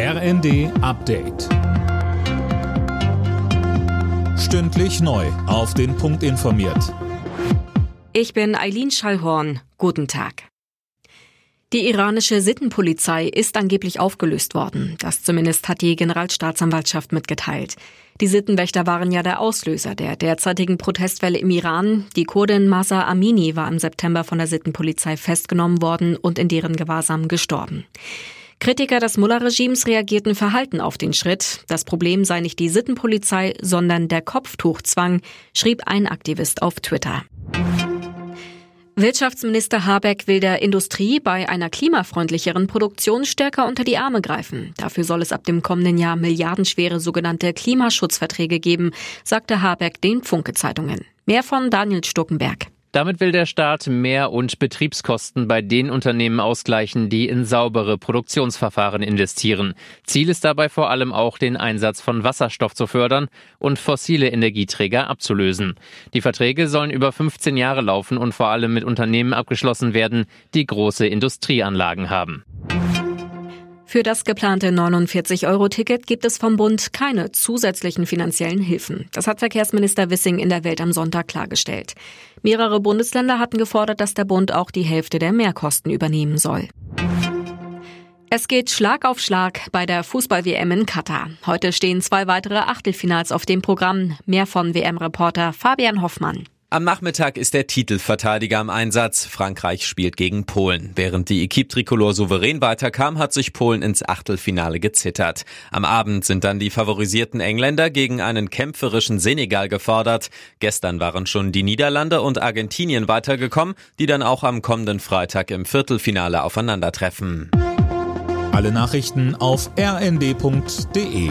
RND Update. Stündlich neu. Auf den Punkt informiert. Ich bin Eileen Schallhorn. Guten Tag. Die iranische Sittenpolizei ist angeblich aufgelöst worden. Das zumindest hat die Generalstaatsanwaltschaft mitgeteilt. Die Sittenwächter waren ja der Auslöser der derzeitigen Protestwelle im Iran. Die Kurdin Masa Amini war im September von der Sittenpolizei festgenommen worden und in deren Gewahrsam gestorben. Kritiker des Mullah-Regimes reagierten verhalten auf den Schritt. Das Problem sei nicht die Sittenpolizei, sondern der Kopftuchzwang, schrieb ein Aktivist auf Twitter. Wirtschaftsminister Habeck will der Industrie bei einer klimafreundlicheren Produktion stärker unter die Arme greifen. Dafür soll es ab dem kommenden Jahr milliardenschwere sogenannte Klimaschutzverträge geben, sagte Habeck den Funke-Zeitungen. Mehr von Daniel Stuckenberg. Damit will der Staat Mehr- und Betriebskosten bei den Unternehmen ausgleichen, die in saubere Produktionsverfahren investieren. Ziel ist dabei vor allem auch, den Einsatz von Wasserstoff zu fördern und fossile Energieträger abzulösen. Die Verträge sollen über 15 Jahre laufen und vor allem mit Unternehmen abgeschlossen werden, die große Industrieanlagen haben. Für das geplante 49-Euro-Ticket gibt es vom Bund keine zusätzlichen finanziellen Hilfen. Das hat Verkehrsminister Wissing in der Welt am Sonntag klargestellt. Mehrere Bundesländer hatten gefordert, dass der Bund auch die Hälfte der Mehrkosten übernehmen soll. Es geht Schlag auf Schlag bei der Fußball-WM in Katar. Heute stehen zwei weitere Achtelfinals auf dem Programm. Mehr von WM-Reporter Fabian Hoffmann. Am Nachmittag ist der Titelverteidiger im Einsatz. Frankreich spielt gegen Polen. Während die Equipe Tricolore souverän weiterkam, hat sich Polen ins Achtelfinale gezittert. Am Abend sind dann die favorisierten Engländer gegen einen kämpferischen Senegal gefordert. Gestern waren schon die Niederlande und Argentinien weitergekommen, die dann auch am kommenden Freitag im Viertelfinale aufeinandertreffen. Alle Nachrichten auf rnd.de